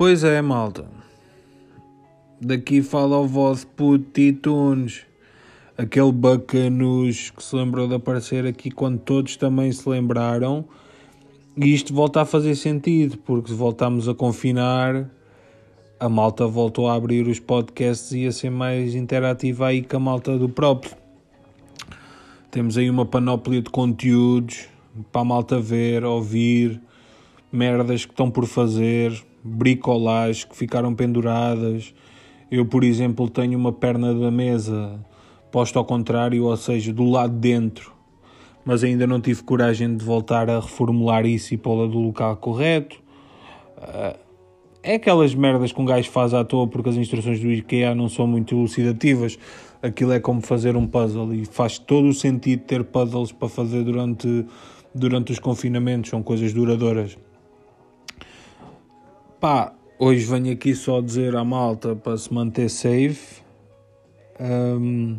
Pois é, malta. Daqui fala o vosso puto Titunes. Aquele bacanus que se lembrou de aparecer aqui quando todos também se lembraram. E isto volta a fazer sentido, porque se voltamos a confinar, a malta voltou a abrir os podcasts e a ser mais interativa aí com a malta do próprio. Temos aí uma panóplia de conteúdos para a malta ver, ouvir, merdas que estão por fazer, bricolagens que ficaram penduradas. Eu, por exemplo, tenho uma perna da mesa posta ao contrário, ou seja, do lado de dentro, mas ainda não tive coragem de voltar a reformular isso e pô-la do local correto. Ah, é aquelas merdas que um gajo faz à toa porque as instruções do IKEA não são muito elucidativas aquilo é como fazer um puzzle e faz todo o sentido ter puzzles para fazer durante, durante os confinamentos, são coisas duradouras. Pá, hoje venho aqui só dizer à malta para se manter safe. Um,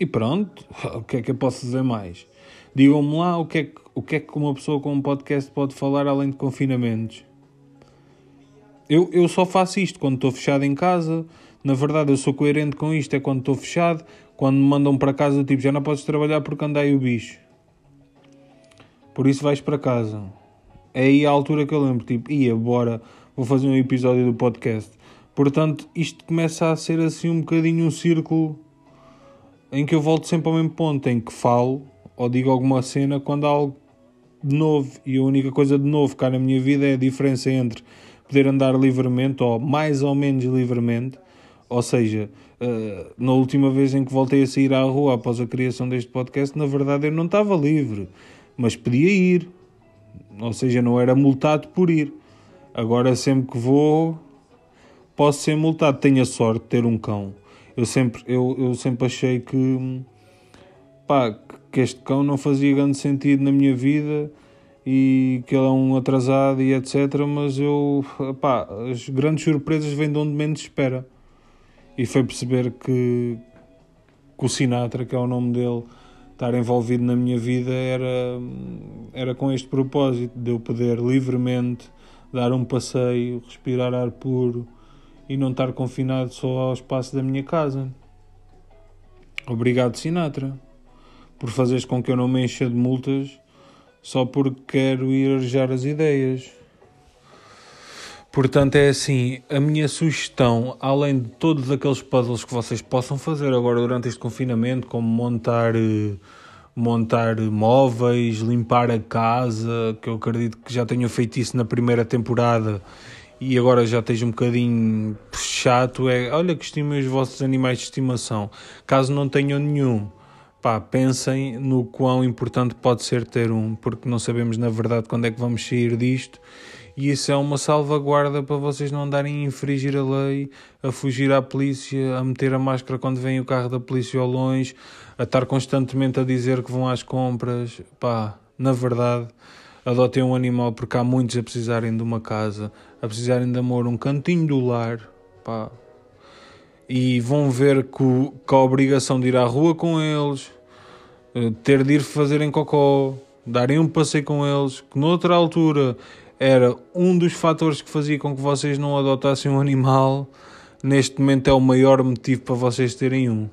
e pronto, o que é que eu posso dizer mais? Digam-me lá o que, é que, o que é que uma pessoa com um podcast pode falar além de confinamentos. Eu, eu só faço isto quando estou fechado em casa, na verdade, eu sou coerente com isto. É quando estou fechado, quando me mandam para casa, tipo, já não podes trabalhar porque andei o bicho. Por isso vais para casa. É aí a altura que eu lembro, tipo, ia, bora, vou fazer um episódio do podcast. Portanto, isto começa a ser assim um bocadinho um círculo em que eu volto sempre ao mesmo ponto, em que falo ou digo alguma cena quando há algo de novo. E a única coisa de novo cá na minha vida é a diferença entre poder andar livremente ou mais ou menos livremente ou seja, uh, na última vez em que voltei a sair à rua após a criação deste podcast, na verdade eu não estava livre, mas podia ir. Ou seja, não era multado por ir. Agora sempre que vou, posso ser multado. Tenho a sorte de ter um cão. Eu sempre, eu, eu sempre achei que, pá, que este cão não fazia grande sentido na minha vida e que ele é um atrasado e etc. Mas eu, pá, as grandes surpresas vêm de onde menos espera e foi perceber que, que o Sinatra, que é o nome dele, estar envolvido na minha vida era, era com este propósito de eu poder livremente dar um passeio, respirar ar puro e não estar confinado só ao espaço da minha casa. Obrigado, Sinatra, por fazeres com que eu não me encha de multas só porque quero ir arejar as ideias. Portanto, é assim, a minha sugestão, além de todos aqueles puzzles que vocês possam fazer agora durante este confinamento, como montar, eh, montar móveis, limpar a casa, que eu acredito que já tenham feito isso na primeira temporada e agora já esteja um bocadinho chato, é, olha que estimem os vossos animais de estimação. Caso não tenham nenhum, pá, pensem no quão importante pode ser ter um, porque não sabemos na verdade quando é que vamos sair disto e isso é uma salvaguarda para vocês não andarem a infringir a lei, a fugir à polícia, a meter a máscara quando vem o carro da polícia ao longe, a estar constantemente a dizer que vão às compras. Pá, na verdade, adotem um animal porque há muitos a precisarem de uma casa, a precisarem de amor, um cantinho do lar. Pá. E vão ver que, que a obrigação de ir à rua com eles, eh, ter de ir fazerem cocó, darem um passeio com eles, que noutra altura era um dos fatores que fazia com que vocês não adotassem um animal. Neste momento é o maior motivo para vocês terem um.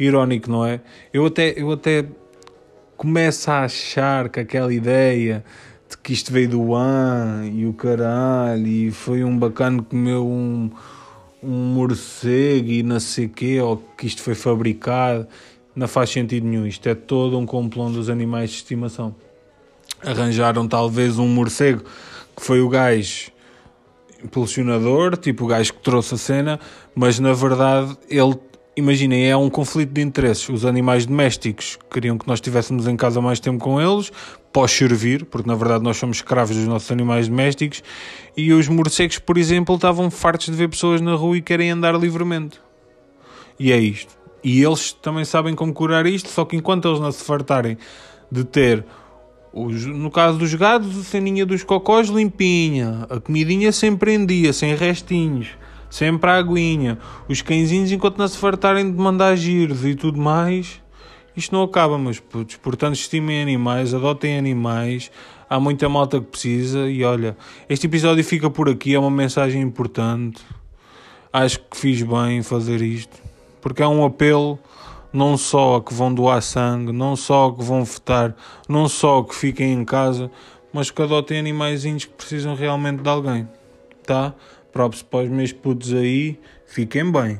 Irónico, não é? Eu até, eu até começo a achar que aquela ideia de que isto veio do an e o caralho e foi um bacana que comeu um, um morcego e não sei quê, ou que isto foi fabricado, não faz sentido nenhum. Isto é todo um complô dos animais de estimação. Arranjaram talvez um morcego que foi o gajo impulsionador, tipo o gajo que trouxe a cena, mas na verdade ele, imaginem, é um conflito de interesses. Os animais domésticos queriam que nós estivéssemos em casa mais tempo com eles, pós servir, porque na verdade nós somos escravos dos nossos animais domésticos, e os morcegos, por exemplo, estavam fartos de ver pessoas na rua e querem andar livremente. E é isto. E eles também sabem como curar isto, só que enquanto eles não se fartarem de ter os, no caso dos gados, a ceninha dos cocós limpinha, a comidinha sempre em dia, sem restinhos, sempre a aguinha. Os cãezinhos, enquanto não se fartarem de mandar giros e tudo mais, isto não acaba, meus putos. Portanto, estimem animais, adotem animais. Há muita malta que precisa. E olha, este episódio fica por aqui. É uma mensagem importante. Acho que fiz bem em fazer isto. Porque é um apelo não só a que vão doar sangue, não só a que vão votar, não só a que fiquem em casa, mas que adotem animaizinhos que precisam realmente de alguém. Tá? Props para os meus putos aí. Fiquem bem.